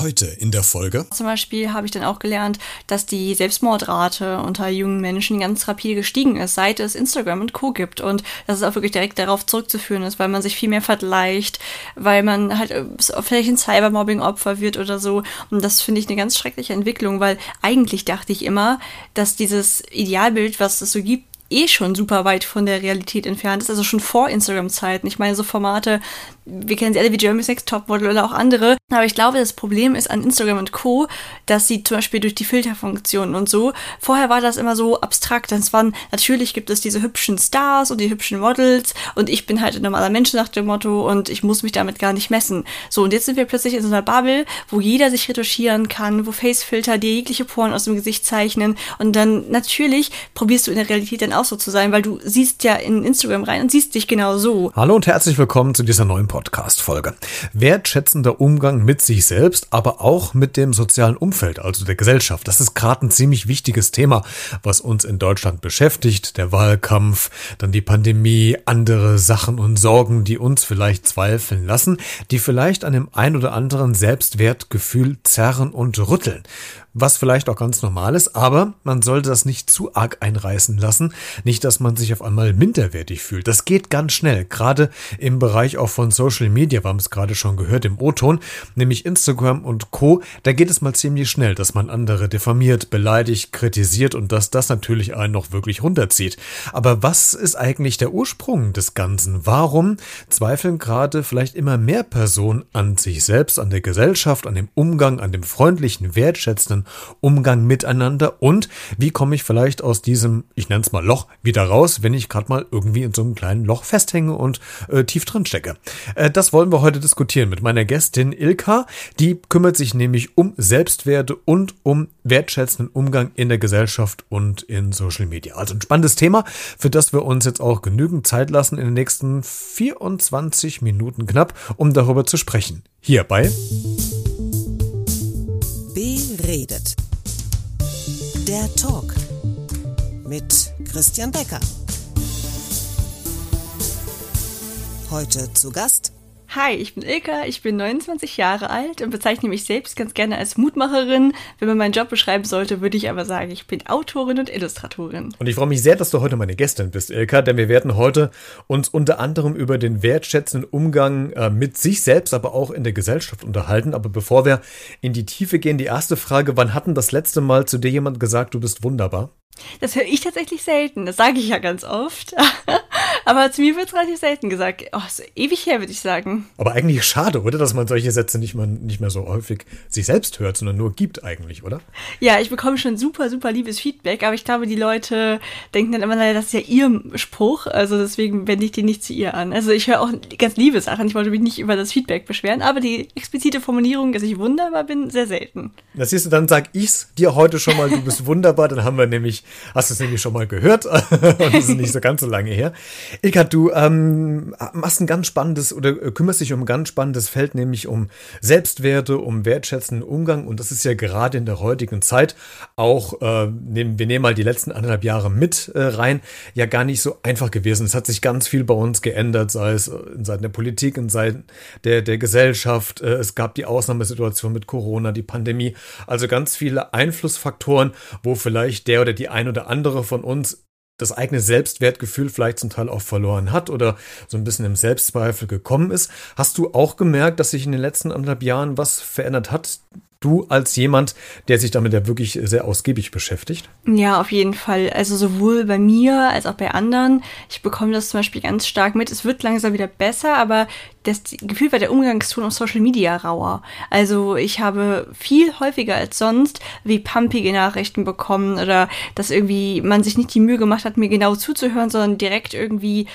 Heute in der Folge. Zum Beispiel habe ich dann auch gelernt, dass die Selbstmordrate unter jungen Menschen ganz rapide gestiegen ist, seit es Instagram und Co. gibt. Und dass es auch wirklich direkt darauf zurückzuführen ist, weil man sich viel mehr vergleicht, weil man halt äh, vielleicht ein Cybermobbing-Opfer wird oder so. Und das finde ich eine ganz schreckliche Entwicklung, weil eigentlich dachte ich immer, dass dieses Idealbild, was es so gibt, eh schon super weit von der Realität entfernt ist, also schon vor Instagram-Zeiten. Ich meine, so Formate, wir kennen sie alle wie Jeremy's Next Topmodel oder auch andere. Aber ich glaube, das Problem ist an Instagram und Co., dass sie zum Beispiel durch die Filterfunktionen und so, vorher war das immer so abstrakt. Das waren, natürlich gibt es diese hübschen Stars und die hübschen Models und ich bin halt ein normaler Mensch nach dem Motto und ich muss mich damit gar nicht messen. So, und jetzt sind wir plötzlich in so einer Bubble, wo jeder sich retuschieren kann, wo Facefilter dir jegliche Poren aus dem Gesicht zeichnen und dann natürlich probierst du in der Realität dann auch so zu sein, weil du siehst ja in Instagram rein und siehst dich genau so. Hallo und herzlich willkommen zu dieser neuen Podcast-Folge. Wertschätzender Umgang mit sich selbst, aber auch mit dem sozialen Umfeld, also der Gesellschaft. Das ist gerade ein ziemlich wichtiges Thema, was uns in Deutschland beschäftigt. Der Wahlkampf, dann die Pandemie, andere Sachen und Sorgen, die uns vielleicht zweifeln lassen, die vielleicht an dem ein oder anderen Selbstwertgefühl zerren und rütteln was vielleicht auch ganz normal ist, aber man sollte das nicht zu arg einreißen lassen, nicht, dass man sich auf einmal minderwertig fühlt. Das geht ganz schnell, gerade im Bereich auch von Social Media, wir haben es gerade schon gehört im O-Ton, nämlich Instagram und Co. Da geht es mal ziemlich schnell, dass man andere diffamiert, beleidigt, kritisiert und dass das natürlich einen noch wirklich runterzieht. Aber was ist eigentlich der Ursprung des Ganzen? Warum zweifeln gerade vielleicht immer mehr Personen an sich selbst, an der Gesellschaft, an dem Umgang, an dem freundlichen, wertschätzenden besseren Umgang miteinander und wie komme ich vielleicht aus diesem, ich nenne es mal Loch, wieder raus, wenn ich gerade mal irgendwie in so einem kleinen Loch festhänge und äh, tief drin stecke. Äh, das wollen wir heute diskutieren mit meiner Gästin Ilka. Die kümmert sich nämlich um Selbstwerte und um wertschätzenden Umgang in der Gesellschaft und in Social Media. Also ein spannendes Thema, für das wir uns jetzt auch genügend Zeit lassen in den nächsten 24 Minuten knapp, um darüber zu sprechen. Hierbei redet. Der Talk mit Christian Becker. Heute zu Gast Hi, ich bin Ilka, ich bin 29 Jahre alt und bezeichne mich selbst ganz gerne als Mutmacherin. Wenn man meinen Job beschreiben sollte, würde ich aber sagen, ich bin Autorin und Illustratorin. Und ich freue mich sehr, dass du heute meine Gästin bist, Ilka, denn wir werden heute uns unter anderem über den wertschätzenden Umgang äh, mit sich selbst, aber auch in der Gesellschaft unterhalten. Aber bevor wir in die Tiefe gehen, die erste Frage, wann hatten das letzte Mal zu dir jemand gesagt, du bist wunderbar? Das höre ich tatsächlich selten. Das sage ich ja ganz oft. Aber zu mir wird es relativ selten gesagt. Oh, ist ewig her, würde ich sagen. Aber eigentlich schade, oder? Dass man solche Sätze nicht, mal, nicht mehr so häufig sich selbst hört, sondern nur gibt eigentlich, oder? Ja, ich bekomme schon super, super liebes Feedback, aber ich glaube, die Leute denken dann immer, das ist ja ihr Spruch. Also deswegen wende ich den nicht zu ihr an. Also ich höre auch ganz liebe Sachen. Ich wollte mich nicht über das Feedback beschweren, aber die explizite Formulierung, dass ich wunderbar bin, sehr selten. Das siehst du, dann sag ich's dir heute schon mal, du bist wunderbar. Dann haben wir nämlich, hast du es nämlich schon mal gehört und das ist nicht so ganz so lange her. Ilka, du ähm, machst ein ganz spannendes oder äh, kümmerst dich um ein ganz spannendes Feld, nämlich um Selbstwerte, um wertschätzenden Umgang. Und das ist ja gerade in der heutigen Zeit auch, äh, nehmen, wir nehmen mal die letzten anderthalb Jahre mit äh, rein, ja gar nicht so einfach gewesen. Es hat sich ganz viel bei uns geändert, sei es in Seiten der Politik, in Seiten der, der Gesellschaft. Äh, es gab die Ausnahmesituation mit Corona, die Pandemie. Also ganz viele Einflussfaktoren, wo vielleicht der oder die ein oder andere von uns das eigene Selbstwertgefühl vielleicht zum Teil auch verloren hat oder so ein bisschen im Selbstzweifel gekommen ist. Hast du auch gemerkt, dass sich in den letzten anderthalb Jahren was verändert hat? Du als jemand, der sich damit ja wirklich sehr ausgiebig beschäftigt? Ja, auf jeden Fall. Also sowohl bei mir als auch bei anderen. Ich bekomme das zum Beispiel ganz stark mit. Es wird langsam wieder besser, aber das Gefühl war der Umgangston auf Social Media rauer. Also ich habe viel häufiger als sonst wie pumpige Nachrichten bekommen oder dass irgendwie man sich nicht die Mühe gemacht hat, mir genau zuzuhören, sondern direkt irgendwie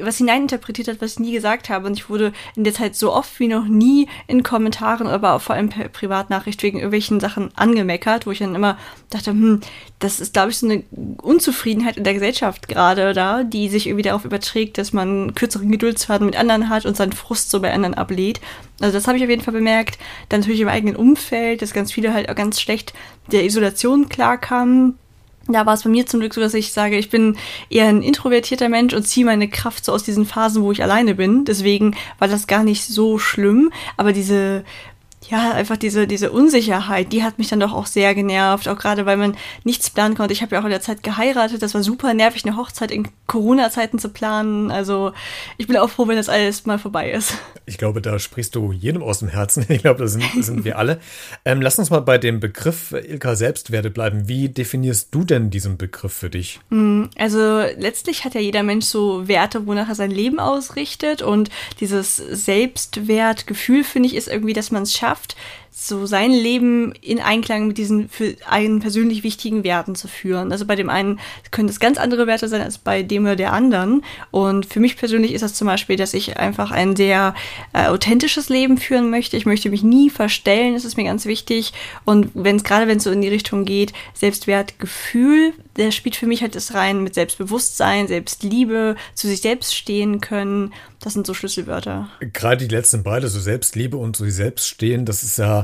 was hineininterpretiert hat, was ich nie gesagt habe. Und ich wurde in der Zeit so oft wie noch nie in Kommentaren, aber vor allem per Privatnachricht wegen irgendwelchen Sachen angemeckert, wo ich dann immer dachte, hm, das ist, glaube ich, so eine Unzufriedenheit in der Gesellschaft gerade da, die sich irgendwie darauf überträgt, dass man kürzeren Geduldsfaden mit anderen hat und seinen Frust so bei anderen ablehnt. Also das habe ich auf jeden Fall bemerkt. Dann natürlich im eigenen Umfeld, dass ganz viele halt auch ganz schlecht der Isolation klarkamen da war es bei mir zum Glück so, dass ich sage, ich bin eher ein introvertierter Mensch und ziehe meine Kraft so aus diesen Phasen, wo ich alleine bin. Deswegen war das gar nicht so schlimm. Aber diese ja, einfach diese, diese Unsicherheit, die hat mich dann doch auch sehr genervt, auch gerade weil man nichts planen konnte. Ich habe ja auch in der Zeit geheiratet, das war super nervig, eine Hochzeit in Corona-Zeiten zu planen. Also ich bin auch froh, wenn das alles mal vorbei ist. Ich glaube, da sprichst du jedem aus dem Herzen. Ich glaube, das sind, sind wir alle. Ähm, lass uns mal bei dem Begriff Ilka Selbstwerte bleiben. Wie definierst du denn diesen Begriff für dich? Hm, also letztlich hat ja jeder Mensch so Werte, wonach er sein Leben ausrichtet und dieses Selbstwertgefühl, finde ich, ist irgendwie, dass man es schafft, left. So sein Leben in Einklang mit diesen für einen persönlich wichtigen Werten zu führen. Also bei dem einen können es ganz andere Werte sein als bei dem oder der anderen. Und für mich persönlich ist das zum Beispiel, dass ich einfach ein sehr äh, authentisches Leben führen möchte. Ich möchte mich nie verstellen, das ist mir ganz wichtig. Und wenn es gerade wenn es so in die Richtung geht, Selbstwertgefühl, der spielt für mich halt das rein mit Selbstbewusstsein, Selbstliebe, zu sich selbst stehen können. Das sind so Schlüsselwörter. Gerade die letzten beide, so Selbstliebe und so selbst stehen, das ist ja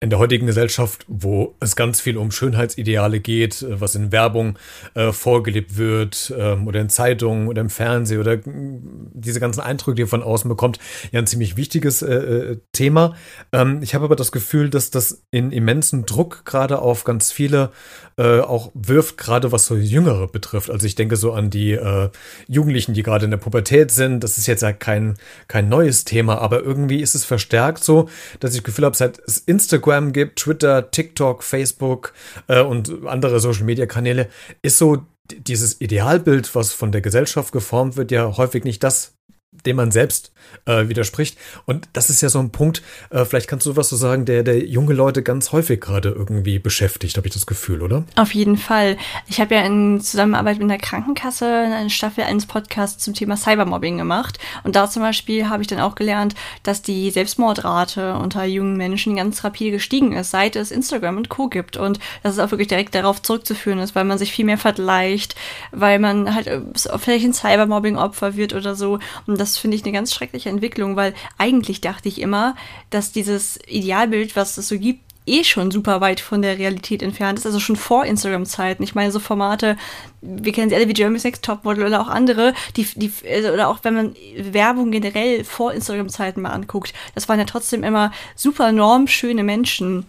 in der heutigen Gesellschaft, wo es ganz viel um Schönheitsideale geht, äh, was in Werbung äh, vorgelebt wird ähm, oder in Zeitungen oder im Fernsehen oder diese ganzen Eindrücke, die ihr von außen bekommt, ja ein ziemlich wichtiges äh, äh, Thema. Ähm, ich habe aber das Gefühl, dass das in immensen Druck gerade auf ganz viele äh, auch wirft, gerade was so Jüngere betrifft. Also ich denke so an die äh, Jugendlichen, die gerade in der Pubertät sind. Das ist jetzt ja kein, kein neues Thema, aber irgendwie ist es verstärkt so, dass ich das Gefühl habe, seit es Instagram gibt, Twitter, TikTok, Facebook äh, und andere Social-Media-Kanäle, ist so dieses Idealbild, was von der Gesellschaft geformt wird, ja häufig nicht das, dem man selbst äh, widerspricht. Und das ist ja so ein Punkt, äh, vielleicht kannst du was so sagen, der, der junge Leute ganz häufig gerade irgendwie beschäftigt, habe ich das Gefühl, oder? Auf jeden Fall. Ich habe ja in Zusammenarbeit mit der Krankenkasse eine Staffel eines Podcasts zum Thema Cybermobbing gemacht. Und da zum Beispiel habe ich dann auch gelernt, dass die Selbstmordrate unter jungen Menschen ganz rapide gestiegen ist, seit es Instagram und Co. gibt. Und dass es auch wirklich direkt darauf zurückzuführen ist, weil man sich viel mehr vergleicht, weil man halt äh, vielleicht ein Cybermobbing-Opfer wird oder so. Und das finde ich eine ganz schreckliche Entwicklung, weil eigentlich dachte ich immer, dass dieses Idealbild, was es so gibt, eh schon super weit von der Realität entfernt ist, also schon vor Instagram-Zeiten. Ich meine, so Formate, wir kennen sie alle wie Jeremy's Next Topmodel oder auch andere, die, die, also, oder auch wenn man Werbung generell vor Instagram-Zeiten mal anguckt, das waren ja trotzdem immer super normschöne Menschen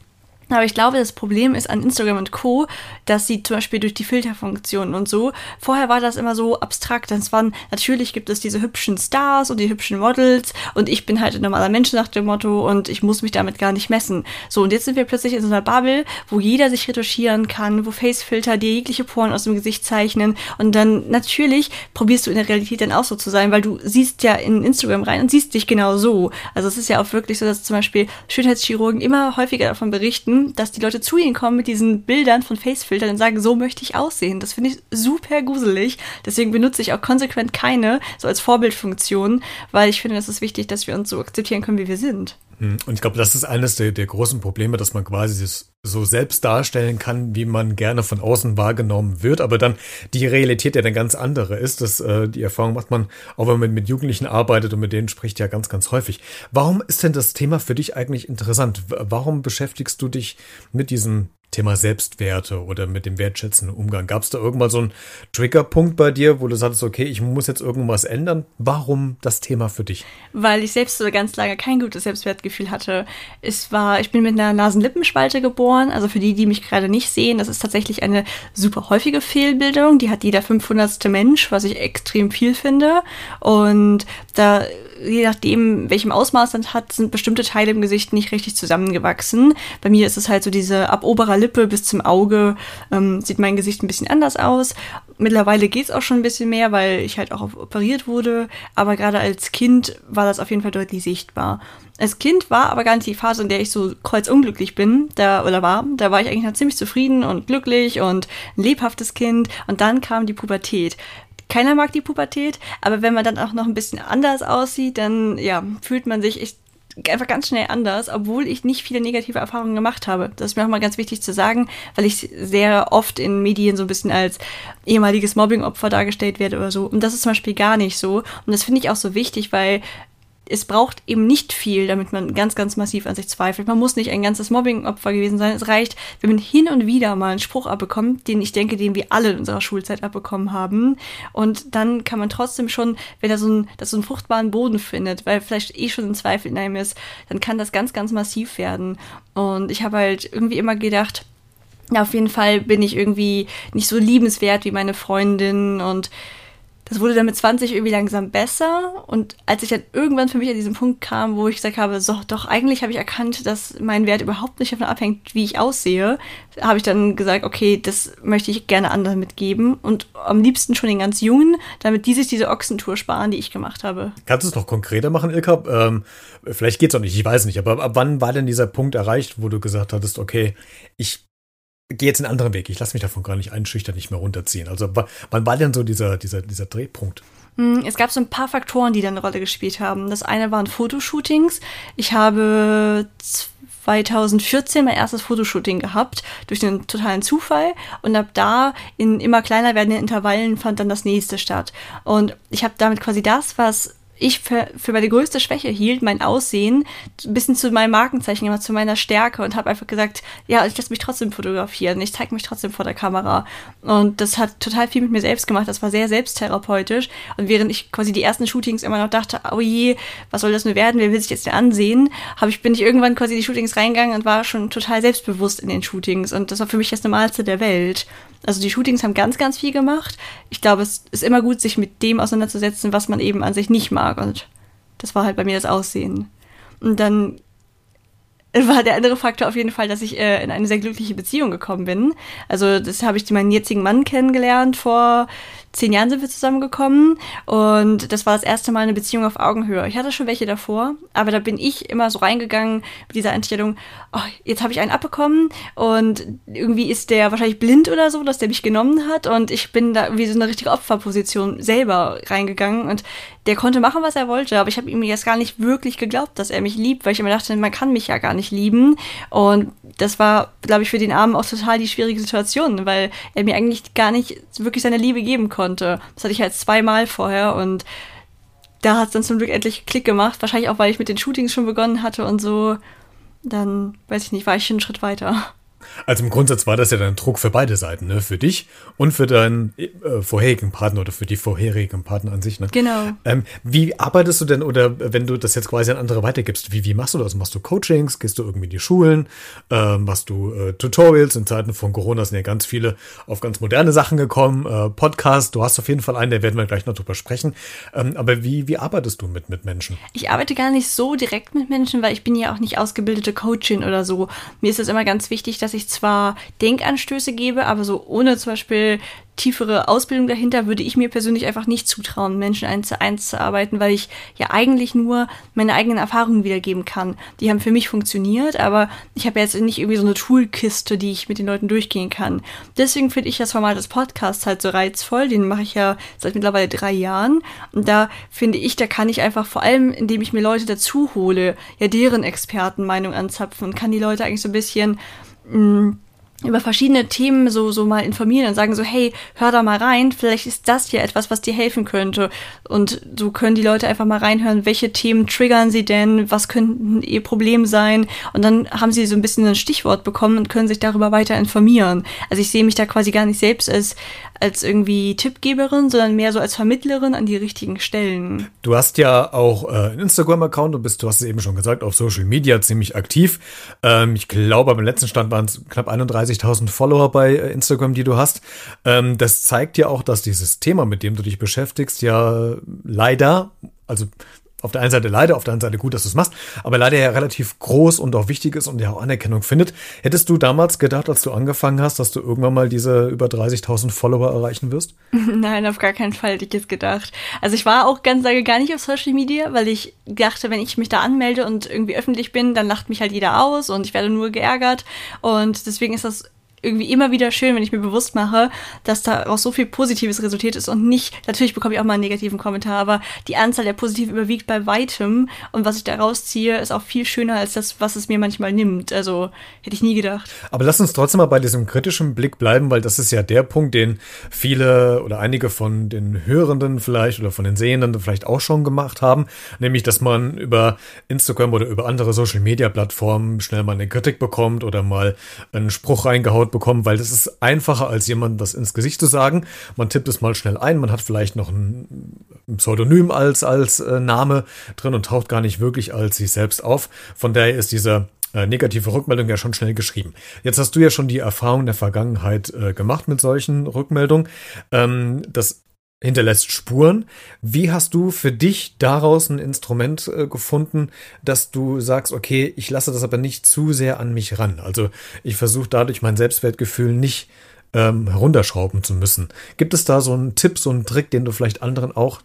aber ich glaube, das Problem ist an Instagram und Co., dass sie zum Beispiel durch die Filterfunktionen und so, vorher war das immer so abstrakt. Das waren, natürlich gibt es diese hübschen Stars und die hübschen Models und ich bin halt ein normaler Mensch nach dem Motto und ich muss mich damit gar nicht messen. So, und jetzt sind wir plötzlich in so einer Bubble, wo jeder sich retuschieren kann, wo Facefilter dir jegliche Poren aus dem Gesicht zeichnen und dann natürlich probierst du in der Realität dann auch so zu sein, weil du siehst ja in Instagram rein und siehst dich genau so. Also es ist ja auch wirklich so, dass zum Beispiel Schönheitschirurgen immer häufiger davon berichten, dass die Leute zu ihnen kommen mit diesen Bildern von Facefiltern und sagen, so möchte ich aussehen. Das finde ich super gruselig. Deswegen benutze ich auch konsequent keine, so als Vorbildfunktion, weil ich finde, es ist wichtig, dass wir uns so akzeptieren können, wie wir sind. Hm, und ich glaube, das ist eines der, der großen Probleme, dass man quasi das so selbst darstellen kann, wie man gerne von außen wahrgenommen wird, aber dann die Realität ja dann ganz andere ist. Das, äh, die Erfahrung macht man, auch wenn man mit Jugendlichen arbeitet und mit denen spricht, ja ganz, ganz häufig. Warum ist denn das Thema für dich eigentlich interessant? Warum beschäftigst du dich mit diesem Thema Selbstwerte oder mit dem wertschätzenden Umgang. Gab es da irgendwann so einen Triggerpunkt bei dir, wo du sagst, okay, ich muss jetzt irgendwas ändern? Warum das Thema für dich? Weil ich selbst so ganz lange kein gutes Selbstwertgefühl hatte. Es war, ich bin mit einer Nasenlippenspalte geboren. Also für die, die mich gerade nicht sehen, das ist tatsächlich eine super häufige Fehlbildung. Die hat jeder 500. Mensch, was ich extrem viel finde. Und da je nachdem, welchem Ausmaß das hat, sind bestimmte Teile im Gesicht nicht richtig zusammengewachsen. Bei mir ist es halt so diese ab oberer Lippe bis zum Auge ähm, sieht mein Gesicht ein bisschen anders aus. Mittlerweile geht es auch schon ein bisschen mehr, weil ich halt auch operiert wurde. Aber gerade als Kind war das auf jeden Fall deutlich sichtbar. Als Kind war aber gar nicht die Phase, in der ich so kreuzunglücklich bin, da oder war. Da war ich eigentlich noch ziemlich zufrieden und glücklich und ein lebhaftes Kind. Und dann kam die Pubertät. Keiner mag die Pubertät, aber wenn man dann auch noch ein bisschen anders aussieht, dann ja, fühlt man sich echt einfach ganz schnell anders, obwohl ich nicht viele negative Erfahrungen gemacht habe. Das ist mir auch mal ganz wichtig zu sagen, weil ich sehr oft in Medien so ein bisschen als ehemaliges Mobbingopfer dargestellt werde oder so. Und das ist zum Beispiel gar nicht so. Und das finde ich auch so wichtig, weil es braucht eben nicht viel, damit man ganz, ganz massiv an sich zweifelt. Man muss nicht ein ganzes Mobbing-Opfer gewesen sein. Es reicht, wenn man hin und wieder mal einen Spruch abbekommt, den ich denke, den wir alle in unserer Schulzeit abbekommen haben. Und dann kann man trotzdem schon, wenn er so einen, so einen fruchtbaren Boden findet, weil vielleicht eh schon ein Zweifel in einem ist, dann kann das ganz, ganz massiv werden. Und ich habe halt irgendwie immer gedacht, ja, auf jeden Fall bin ich irgendwie nicht so liebenswert wie meine Freundin und das wurde dann mit 20 irgendwie langsam besser. Und als ich dann irgendwann für mich an diesen Punkt kam, wo ich gesagt habe, so, doch, eigentlich habe ich erkannt, dass mein Wert überhaupt nicht davon abhängt, wie ich aussehe, habe ich dann gesagt, okay, das möchte ich gerne anderen mitgeben. Und am liebsten schon den ganz Jungen, damit die sich diese Ochsentour sparen, die ich gemacht habe. Kannst du es noch konkreter machen, Ilka? Ähm, vielleicht geht es auch nicht, ich weiß nicht. Aber ab wann war denn dieser Punkt erreicht, wo du gesagt hattest, okay, ich gehe jetzt einen anderen Weg. Ich lasse mich davon gar nicht einschüchtern, nicht mehr runterziehen. Also wann war denn so dieser, dieser, dieser Drehpunkt? Hm, es gab so ein paar Faktoren, die da eine Rolle gespielt haben. Das eine waren Fotoshootings. Ich habe 2014 mein erstes Fotoshooting gehabt, durch einen totalen Zufall. Und ab da in immer kleiner werdenden Intervallen fand dann das nächste statt. Und ich habe damit quasi das, was ich für, für meine größte Schwäche hielt, mein Aussehen, ein bisschen zu meinem Markenzeichen gemacht, zu meiner Stärke und habe einfach gesagt, ja, ich lasse mich trotzdem fotografieren, ich zeige mich trotzdem vor der Kamera. Und das hat total viel mit mir selbst gemacht, das war sehr selbsttherapeutisch. Und während ich quasi die ersten Shootings immer noch dachte, oh je, was soll das nur werden, wer will sich jetzt denn ansehen, habe ich, bin ich irgendwann quasi die Shootings reingegangen und war schon total selbstbewusst in den Shootings. Und das war für mich das Normalste der Welt. Also die Shootings haben ganz, ganz viel gemacht. Ich glaube, es ist immer gut, sich mit dem auseinanderzusetzen, was man eben an sich nicht mag. Und das war halt bei mir das Aussehen. Und dann war der andere Faktor auf jeden Fall, dass ich äh, in eine sehr glückliche Beziehung gekommen bin. Also das habe ich meinen jetzigen Mann kennengelernt. Vor zehn Jahren sind wir zusammengekommen. Und das war das erste Mal eine Beziehung auf Augenhöhe. Ich hatte schon welche davor, aber da bin ich immer so reingegangen mit dieser Einstellung, oh, jetzt habe ich einen abbekommen. Und irgendwie ist der wahrscheinlich blind oder so, dass der mich genommen hat. Und ich bin da wie so eine richtige Opferposition selber reingegangen. Und der konnte machen, was er wollte, aber ich habe ihm jetzt gar nicht wirklich geglaubt, dass er mich liebt, weil ich immer dachte, man kann mich ja gar nicht lieben und das war, glaube ich, für den Armen auch total die schwierige Situation, weil er mir eigentlich gar nicht wirklich seine Liebe geben konnte. Das hatte ich halt zweimal vorher und da hat es dann zum Glück endlich Klick gemacht. Wahrscheinlich auch, weil ich mit den Shootings schon begonnen hatte und so. Dann, weiß ich nicht, war ich schon einen Schritt weiter. Also im Grundsatz war das ja dann Druck für beide Seiten, ne? Für dich und für deinen äh, vorherigen Partner oder für die vorherigen Partner an sich, ne? Genau. Ähm, wie arbeitest du denn oder wenn du das jetzt quasi an andere weitergibst, wie, wie machst du das? Machst du Coachings? Gehst du irgendwie in die Schulen? Ähm, machst du äh, Tutorials? In Zeiten von Corona sind ja ganz viele auf ganz moderne Sachen gekommen. Äh, Podcast, du hast auf jeden Fall einen, da werden wir gleich noch drüber sprechen. Ähm, aber wie, wie arbeitest du mit, mit Menschen? Ich arbeite gar nicht so direkt mit Menschen, weil ich bin ja auch nicht ausgebildete Coachin oder so. Mir ist es immer ganz wichtig, dass ich zwar Denkanstöße gebe, aber so ohne zum Beispiel tiefere Ausbildung dahinter würde ich mir persönlich einfach nicht zutrauen, Menschen eins zu eins zu arbeiten, weil ich ja eigentlich nur meine eigenen Erfahrungen wiedergeben kann. Die haben für mich funktioniert, aber ich habe jetzt nicht irgendwie so eine Toolkiste, die ich mit den Leuten durchgehen kann. Deswegen finde ich das Format des Podcasts halt so reizvoll. Den mache ich ja seit mittlerweile drei Jahren. Und da finde ich, da kann ich einfach vor allem, indem ich mir Leute dazu hole, ja deren Expertenmeinung anzapfen und kann die Leute eigentlich so ein bisschen mh, mm, über verschiedene Themen so, so mal informieren und sagen so, hey, hör da mal rein, vielleicht ist das hier etwas, was dir helfen könnte. Und so können die Leute einfach mal reinhören, welche Themen triggern sie denn, was könnten ihr Problem sein. Und dann haben sie so ein bisschen ein Stichwort bekommen und können sich darüber weiter informieren. Also ich sehe mich da quasi gar nicht selbst als, als irgendwie Tippgeberin, sondern mehr so als Vermittlerin an die richtigen Stellen. Du hast ja auch äh, einen Instagram-Account und bist, du hast es eben schon gesagt, auf Social Media ziemlich aktiv. Ähm, ich glaube, beim letzten Stand waren es knapp 31.000 Follower bei äh, Instagram, die du hast. Ähm, das zeigt ja auch, dass dieses Thema, mit dem du dich beschäftigst, ja leider, also auf der einen Seite leider, auf der anderen Seite gut, dass du es machst, aber leider ja relativ groß und auch wichtig ist und ja auch Anerkennung findet. Hättest du damals gedacht, als du angefangen hast, dass du irgendwann mal diese über 30.000 Follower erreichen wirst? Nein, auf gar keinen Fall hätte ich es gedacht. Also ich war auch ganz lange gar nicht auf Social Media, weil ich dachte, wenn ich mich da anmelde und irgendwie öffentlich bin, dann lacht mich halt jeder aus und ich werde nur geärgert und deswegen ist das irgendwie immer wieder schön, wenn ich mir bewusst mache, dass daraus so viel Positives resultiert ist und nicht, natürlich bekomme ich auch mal einen negativen Kommentar, aber die Anzahl der Positiven überwiegt bei weitem und was ich daraus ziehe, ist auch viel schöner als das, was es mir manchmal nimmt. Also hätte ich nie gedacht. Aber lass uns trotzdem mal bei diesem kritischen Blick bleiben, weil das ist ja der Punkt, den viele oder einige von den Hörenden vielleicht oder von den Sehenden vielleicht auch schon gemacht haben, nämlich, dass man über Instagram oder über andere Social Media Plattformen schnell mal eine Kritik bekommt oder mal einen Spruch reingehaut bekommt, weil das ist einfacher als jemand das ins Gesicht zu sagen. Man tippt es mal schnell ein, man hat vielleicht noch ein Pseudonym als, als äh, Name drin und taucht gar nicht wirklich als sich selbst auf. Von daher ist dieser äh, negative Rückmeldung ja schon schnell geschrieben. Jetzt hast du ja schon die Erfahrung der Vergangenheit äh, gemacht mit solchen Rückmeldungen. Ähm, das hinterlässt Spuren. Wie hast du für dich daraus ein Instrument äh, gefunden, dass du sagst, okay, ich lasse das aber nicht zu sehr an mich ran. Also ich versuche dadurch mein Selbstwertgefühl nicht ähm, herunterschrauben zu müssen. Gibt es da so einen Tipp, so einen Trick, den du vielleicht anderen auch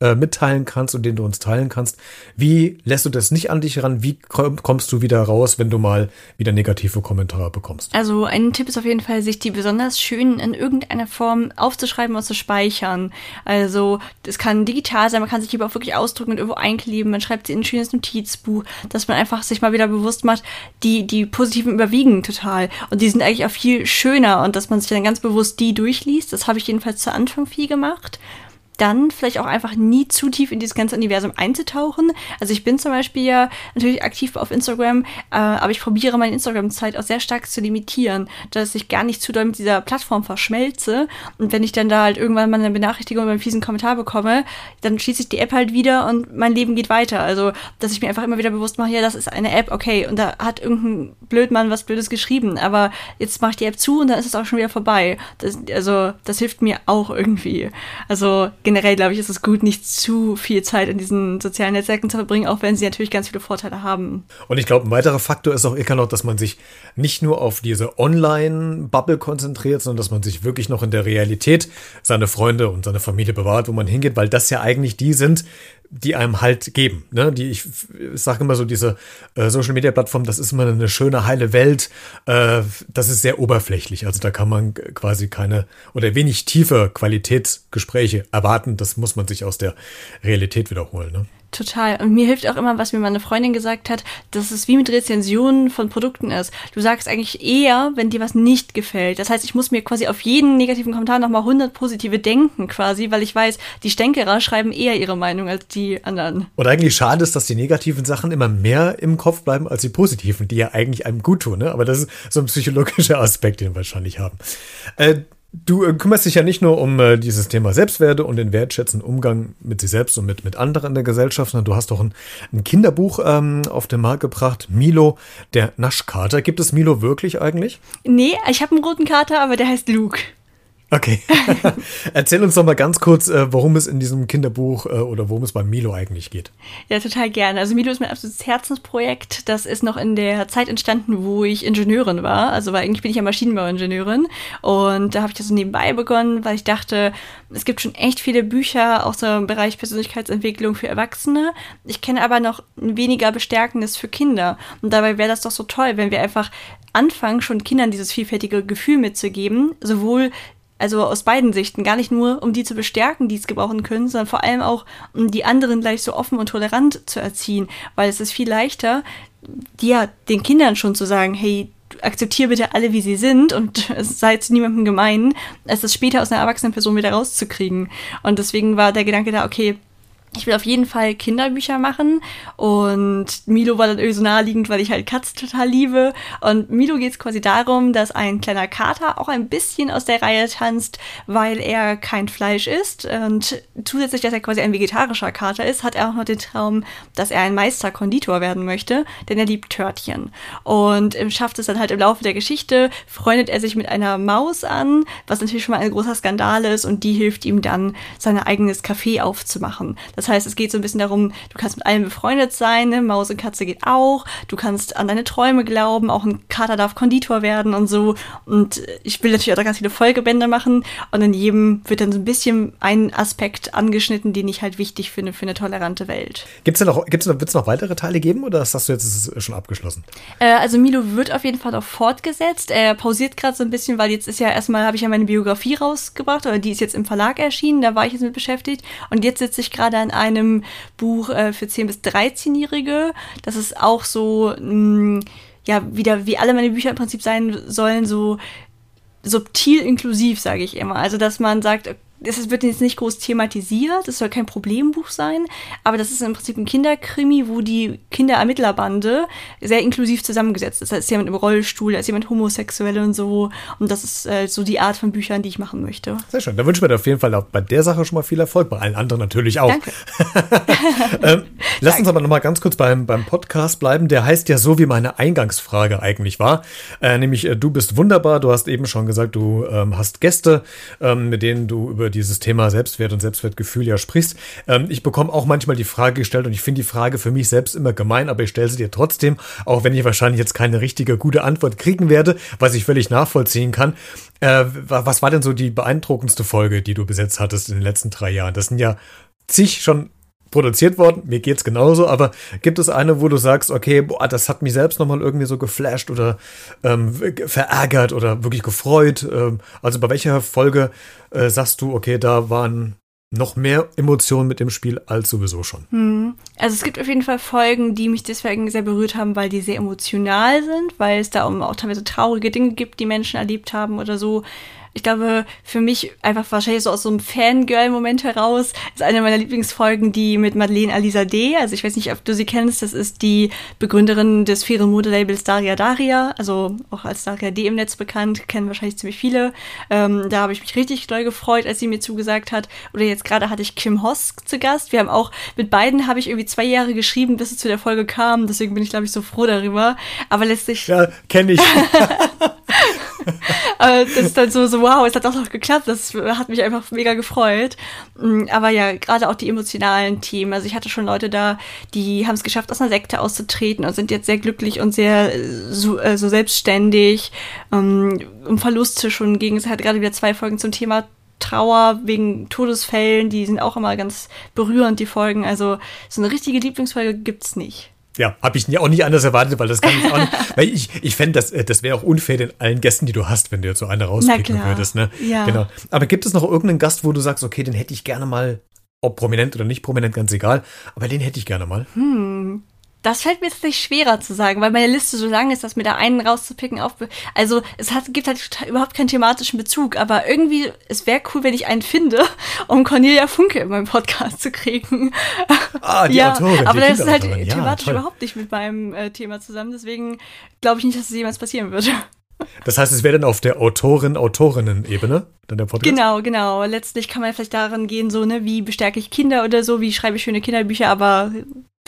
äh, mitteilen kannst und den du uns teilen kannst. Wie lässt du das nicht an dich ran? Wie kommst du wieder raus, wenn du mal wieder negative Kommentare bekommst? Also ein Tipp ist auf jeden Fall, sich die besonders schönen in irgendeiner Form aufzuschreiben und zu speichern. Also es kann digital sein, man kann sich aber auch wirklich ausdrücken und irgendwo einkleben. Man schreibt sie in ein schönes Notizbuch, dass man einfach sich mal wieder bewusst macht, die, die positiven überwiegen total. Und die sind eigentlich auch viel schöner und dass man sich dann ganz bewusst die durchliest. Das habe ich jedenfalls zu Anfang viel gemacht dann vielleicht auch einfach nie zu tief in dieses ganze Universum einzutauchen. Also ich bin zum Beispiel ja natürlich aktiv auf Instagram, äh, aber ich probiere meine Instagram-Zeit auch sehr stark zu limitieren, dass ich gar nicht zu doll mit dieser Plattform verschmelze. Und wenn ich dann da halt irgendwann mal eine Benachrichtigung oder einen fiesen Kommentar bekomme, dann schließe ich die App halt wieder und mein Leben geht weiter. Also, dass ich mir einfach immer wieder bewusst mache, ja, das ist eine App, okay, und da hat irgendein Blödmann was Blödes geschrieben, aber jetzt mache ich die App zu und dann ist es auch schon wieder vorbei. Das, also, das hilft mir auch irgendwie. Also, generell, glaube ich, ist es gut, nicht zu viel Zeit in diesen sozialen Netzwerken zu verbringen, auch wenn sie natürlich ganz viele Vorteile haben. Und ich glaube, ein weiterer Faktor ist auch noch, dass man sich nicht nur auf diese Online-Bubble konzentriert, sondern dass man sich wirklich noch in der Realität seine Freunde und seine Familie bewahrt, wo man hingeht, weil das ja eigentlich die sind, die einem halt geben. Ne? Die, ich, ich sage immer so, diese äh, Social Media Plattform, das ist immer eine schöne, heile Welt. Äh, das ist sehr oberflächlich. Also da kann man quasi keine oder wenig tiefe Qualitätsgespräche erwarten. Das muss man sich aus der Realität wiederholen. Ne? Total. Und mir hilft auch immer, was mir meine Freundin gesagt hat, dass es wie mit Rezensionen von Produkten ist. Du sagst eigentlich eher, wenn dir was nicht gefällt. Das heißt, ich muss mir quasi auf jeden negativen Kommentar nochmal 100 positive denken quasi, weil ich weiß, die Stänkerer schreiben eher ihre Meinung als die anderen. Und eigentlich schade ist, dass die negativen Sachen immer mehr im Kopf bleiben als die positiven, die ja eigentlich einem gut tun. Ne? Aber das ist so ein psychologischer Aspekt, den wir wahrscheinlich haben. Äh, Du äh, kümmerst dich ja nicht nur um äh, dieses Thema Selbstwerte und den wertschätzenden Umgang mit sich selbst und mit, mit anderen in der Gesellschaft, sondern du hast doch ein, ein Kinderbuch ähm, auf den Markt gebracht, Milo, der Naschkater. Gibt es Milo wirklich eigentlich? Nee, ich habe einen roten Kater, aber der heißt Luke. Okay. Erzähl uns doch mal ganz kurz, äh, worum es in diesem Kinderbuch äh, oder worum es bei Milo eigentlich geht. Ja, total gerne. Also Milo ist mein absolutes Herzensprojekt. Das ist noch in der Zeit entstanden, wo ich Ingenieurin war. Also weil eigentlich bin ich ja Maschinenbauingenieurin. Und da habe ich das so nebenbei begonnen, weil ich dachte, es gibt schon echt viele Bücher, auch so im Bereich Persönlichkeitsentwicklung für Erwachsene. Ich kenne aber noch weniger Bestärkendes für Kinder. Und dabei wäre das doch so toll, wenn wir einfach anfangen, schon Kindern dieses vielfältige Gefühl mitzugeben, sowohl also aus beiden Sichten, gar nicht nur, um die zu bestärken, die es gebrauchen können, sondern vor allem auch, um die anderen gleich so offen und tolerant zu erziehen, weil es ist viel leichter, ja, den Kindern schon zu sagen, hey, akzeptiere bitte alle, wie sie sind und sei zu niemandem gemein, als das später aus einer erwachsenen Person wieder rauszukriegen. Und deswegen war der Gedanke da, okay, ich will auf jeden Fall Kinderbücher machen und Milo war dann irgendwie so naheliegend, weil ich halt Katzen total liebe. Und Milo geht es quasi darum, dass ein kleiner Kater auch ein bisschen aus der Reihe tanzt, weil er kein Fleisch isst. Und zusätzlich, dass er quasi ein vegetarischer Kater ist, hat er auch noch den Traum, dass er ein Meisterkonditor werden möchte, denn er liebt Törtchen. Und schafft es dann halt im Laufe der Geschichte, freundet er sich mit einer Maus an, was natürlich schon mal ein großer Skandal ist und die hilft ihm dann, sein eigenes Café aufzumachen. Das Das heißt, es geht so ein bisschen darum, du kannst mit allen befreundet sein, ne? Maus und Katze geht auch, du kannst an deine Träume glauben, auch ein Kater darf Konditor werden und so. Und ich will natürlich auch ganz viele Folgebände machen und in jedem wird dann so ein bisschen ein Aspekt angeschnitten, den ich halt wichtig finde für eine tolerante Welt. Gibt es noch, gibt's noch, wird's noch weitere Teile geben oder hast du jetzt schon abgeschlossen? Äh, also Milo wird auf jeden Fall auch fortgesetzt. Er pausiert gerade so ein bisschen, weil jetzt ist ja erstmal, habe ich ja meine Biografie rausgebracht oder die ist jetzt im Verlag erschienen, da war ich jetzt mit beschäftigt. Und jetzt sitze ich gerade an einem Buch äh, für 10- bis 13-Jährige. Das ist auch so, mh, mm, ja, wieder wie alle meine Bücher im Prinzip sein sollen, so subtil inklusiv, sage ich immer. Also, dass man sagt, es wird jetzt nicht groß thematisiert, es soll kein Problembuch sein, aber das ist im Prinzip ein Kinderkrimi, wo die Kinderermittlerbande sehr inklusiv zusammengesetzt ist. Da ist jemand im Rollstuhl, da ist jemand homosexuell und so. Und das ist äh, so die Art von Büchern, die ich machen möchte. Sehr schön. Da wünschen wir dir auf jeden Fall auch bei der Sache schon mal viel Erfolg, bei allen anderen natürlich auch. Danke. ähm, lass Danke. uns aber noch mal ganz kurz beim, beim Podcast bleiben. Der heißt ja so, wie meine Eingangsfrage eigentlich war. Äh, nämlich, äh, du bist wunderbar. Du hast eben schon gesagt, du ähm, hast Gäste, ähm, mit denen du über dieses Thema Selbstwert und Selbstwertgefühl ja sprichst. Ähm, ich bekomme auch manchmal die Frage gestellt und ich finde die Frage für mich selbst immer gemein, aber ich stelle sie dir trotzdem, auch wenn ich wahrscheinlich jetzt keine richtige gute Antwort kriegen werde, was ich völlig nachvollziehen kann. Äh, was war denn so die beeindruckendste Folge, die du besetzt hattest in den letzten drei Jahren? Das sind ja zig schon produziert worden. Mir geht's genauso, aber gibt es eine, wo du sagst, okay, boah, das hat mich selbst nochmal irgendwie so geflasht oder ähm, verärgert oder wirklich gefreut? Ähm, also bei welcher Folge äh, sagst du, okay, da waren noch mehr Emotionen mit dem Spiel als sowieso schon. Hm. Also es gibt auf jeden Fall Folgen, die mich deswegen sehr berührt haben, weil die sehr emotional sind, weil es da auch teilweise traurige Dinge gibt, die Menschen erlebt haben oder so ich glaube, für mich einfach wahrscheinlich so aus so einem Fangirl-Moment heraus ist eine meiner Lieblingsfolgen die mit Madeleine Alisa D. Also ich weiß nicht, ob du sie kennst. Das ist die Begründerin des fairen Modelabels Daria Daria, also auch als Daria D im Netz bekannt, kennen wahrscheinlich ziemlich viele. Ähm, da habe ich mich richtig doll gefreut, als sie mir zugesagt hat. Oder jetzt gerade hatte ich Kim Hosk zu Gast. Wir haben auch mit beiden habe ich irgendwie zwei Jahre geschrieben, bis es zu der Folge kam. Deswegen bin ich, glaube ich, so froh darüber. Aber letztlich. Ja, kenne ich. das ist dann so, so, wow, es hat auch noch geklappt. Das hat mich einfach mega gefreut. Mm, aber ja, gerade auch die emotionalen Themen. Also ich hatte schon Leute da, die haben es geschafft, aus einer Sekte auszutreten und sind jetzt sehr glücklich und sehr so, äh, so selbstständig. Um, um Verluste schon gegen, es hat gerade wieder zwei Folgen zum Thema Trauer wegen Todesfällen, die sind auch immer ganz berührend, die Folgen. Also so eine richtige Lieblingsfolge gibt's nicht. Ja, habe ich auch nicht anders erwartet, weil das kann ich auch nicht. weil ich, ich fände, das, äh, das wäre auch unfair den allen Gästen, die du hast, wenn du jetzt so eine rauspicken würdest. Ne? Ja. Genau. Aber gibt es noch irgendeinen Gast, wo du sagst, okay, den hätte ich gerne mal, ob prominent oder nicht prominent, ganz egal, aber den hätte ich gerne mal? Hm. Das fällt mir jetzt nicht schwerer zu sagen, weil meine Liste so lang ist, dass mir da einen rauszupicken auf. Also es hat, gibt halt überhaupt keinen thematischen Bezug, aber irgendwie, es wäre cool, wenn ich einen finde, um Cornelia Funke in meinem Podcast zu kriegen. Ah, die ja, Autorin. Aber das ist halt ja, thematisch toll. überhaupt nicht mit meinem äh, Thema zusammen, deswegen glaube ich nicht, dass es jemals passieren würde. Das heißt, es wäre dann auf der Autorin-Autorinnen-Ebene dann der Podcast? Genau, genau. Letztlich kann man vielleicht daran gehen, so, ne, wie bestärke ich Kinder oder so, wie schreibe ich schöne Kinderbücher, aber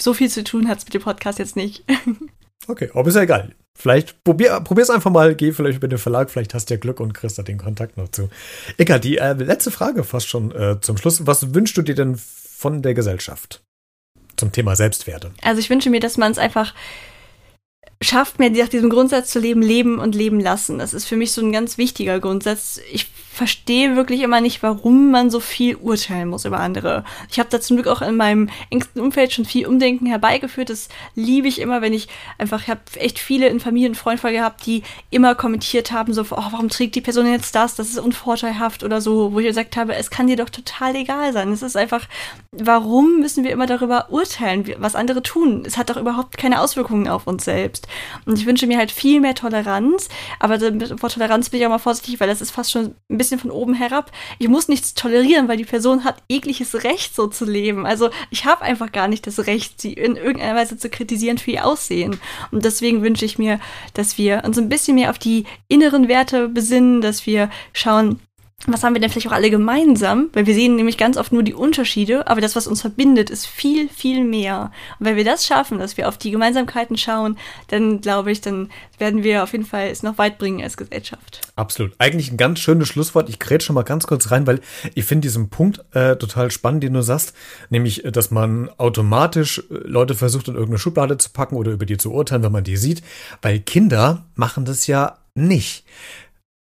so viel zu tun hat es mit dem Podcast jetzt nicht. okay, aber ist ja egal. Vielleicht probier, probier's einfach mal, geh vielleicht über den Verlag, vielleicht hast du ja Glück und kriegst da den Kontakt noch zu. Egal, die äh, letzte Frage fast schon äh, zum Schluss. Was wünschst du dir denn von der Gesellschaft zum Thema Selbstwerte? Also ich wünsche mir, dass man es einfach schafft, mir nach diesem Grundsatz zu leben, leben und leben lassen. Das ist für mich so ein ganz wichtiger Grundsatz. Ich verstehe wirklich immer nicht, warum man so viel urteilen muss über andere. Ich habe da zum Glück auch in meinem engsten Umfeld schon viel Umdenken herbeigeführt. Das liebe ich immer, wenn ich einfach, ich habe echt viele in Familien und Freunden gehabt, die immer kommentiert haben, so, oh, warum trägt die Person jetzt das? Das ist unvorteilhaft oder so, wo ich gesagt habe, es kann dir doch total egal sein. Es ist einfach, warum müssen wir immer darüber urteilen, was andere tun? Es hat doch überhaupt keine Auswirkungen auf uns selbst. Und ich wünsche mir halt viel mehr Toleranz, aber vor Toleranz bin ich auch mal vorsichtig, weil das ist fast schon ein bisschen von oben herab. Ich muss nichts tolerieren, weil die Person hat jegliches Recht, so zu leben. Also ich habe einfach gar nicht das Recht, sie in irgendeiner Weise zu kritisieren für ihr Aussehen. Und deswegen wünsche ich mir, dass wir uns ein bisschen mehr auf die inneren Werte besinnen, dass wir schauen, was haben wir denn vielleicht auch alle gemeinsam? Weil wir sehen nämlich ganz oft nur die Unterschiede, aber das, was uns verbindet, ist viel, viel mehr. Und wenn wir das schaffen, dass wir auf die Gemeinsamkeiten schauen, dann glaube ich, dann werden wir auf jeden Fall es noch weit bringen als Gesellschaft. Absolut. Eigentlich ein ganz schönes Schlusswort. Ich grätsche schon mal ganz kurz rein, weil ich finde diesen Punkt äh, total spannend, den du sagst, nämlich, äh, dass man automatisch äh, Leute versucht, in irgendeine Schublade zu packen oder über die zu urteilen, wenn man die sieht, weil Kinder machen das ja nicht.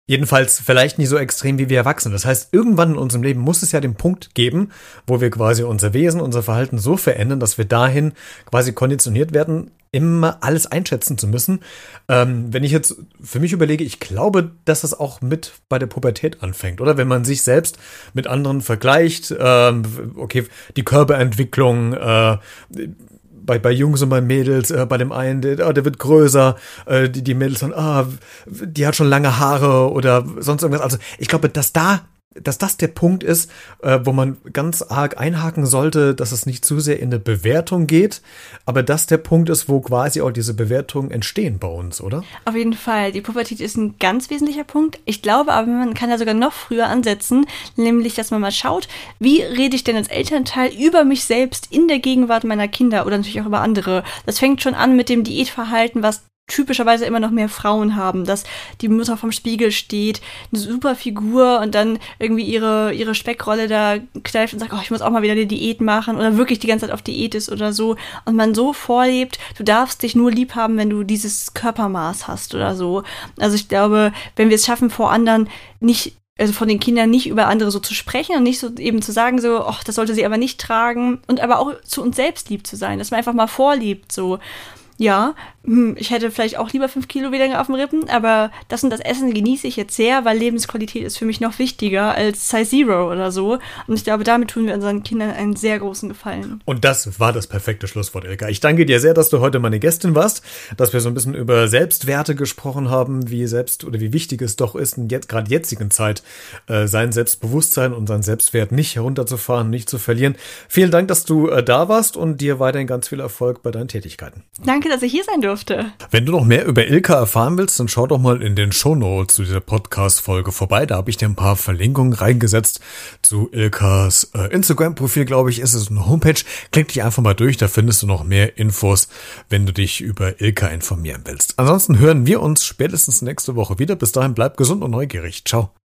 Jedenfalls vielleicht nicht so extrem wie wir Erwachsene. Das heißt, irgendwann in unserem Leben muss es ja den Punkt geben, wo wir quasi unser Wesen, unser Verhalten so verändern, dass wir dahin quasi konditioniert werden, immer alles einschätzen zu müssen. Ähm, wenn ich jetzt für mich überlege, ich glaube, dass das auch mit bei der Pubertät anfängt, oder? Wenn man sich selbst mit anderen vergleicht, ähm, okay, die Körperentwicklung, äh, bei, bei Jungs und bei Mädels, äh, bei dem einen, der, oh, der wird größer, äh, die, die Mädels sagen, ah, die hat schon lange Haare oder sonst irgendwas. Also ich glaube, dass da dass das der Punkt ist, äh, wo man ganz arg einhaken sollte, dass es nicht zu sehr in eine Bewertung geht, aber dass der Punkt ist, wo quasi auch diese Bewertungen entstehen bei uns, oder? Auf jeden Fall. Die Pubertät ist ein ganz wesentlicher Punkt. Ich glaube aber, man kann da sogar noch früher ansetzen, nämlich, dass man mal schaut, wie rede ich denn als Elternteil über mich selbst in der Gegenwart meiner Kinder oder natürlich auch über andere. Das fängt schon an mit dem Diätverhalten, was typischerweise immer noch mehr Frauen haben, dass die Mutter vom Spiegel steht, eine super Figur und dann irgendwie ihre, ihre Speckrolle da kneift und sagt, oh, ich muss auch mal wieder eine Diät machen oder wirklich die ganze Zeit auf Diät ist oder so und man so vorlebt, du darfst dich nur lieb haben, wenn du dieses Körpermaß hast oder so. Also ich glaube, wenn wir es schaffen, vor anderen nicht also von den Kindern nicht über andere so zu sprechen und nicht so eben zu sagen, so, ach, das sollte sie aber nicht tragen und aber auch zu uns selbst lieb zu sein, dass man einfach mal vorliebt, so ja, hm, ich hätte vielleicht auch lieber fünf Kilo weniger auf dem Rippen, aber das und das Essen genieße ich jetzt sehr, weil Lebensqualität ist für mich noch wichtiger als Size Zero oder so. Und ich glaube, damit tun wir unseren Kindern einen sehr großen Gefallen. Und das war das perfekte Schlusswort, Erika. Ich danke dir sehr, dass du heute meine Gästin warst, dass wir so ein bisschen über Selbstwerte gesprochen haben, wie selbst oder wie wichtig es doch ist, in jetzt, gerade jetzigen Zeit äh, sein Selbstbewusstsein und sein Selbstwert nicht herunterzufahren, nicht zu verlieren. Vielen Dank, dass du äh, da warst und dir weiterhin ganz viel Erfolg bei deinen Tätigkeiten. Danke, dass ich hier sein durfte. Wenn du noch mehr über Ilka erfahren willst, dann schau doch mal in den Shownotes zu dieser Podcast-Folge vorbei. Da habe ich dir ein paar Verlinkungen reingesetzt zu Ilkas äh, Instagram-Profil, glaube ich, ist es eine Homepage. Klick dich einfach mal durch, da findest du noch mehr Infos, wenn du dich über Ilka informieren willst. Ansonsten hören wir uns spätestens nächste Woche wieder. Bis dahin bleib gesund und neugierig. Ciao.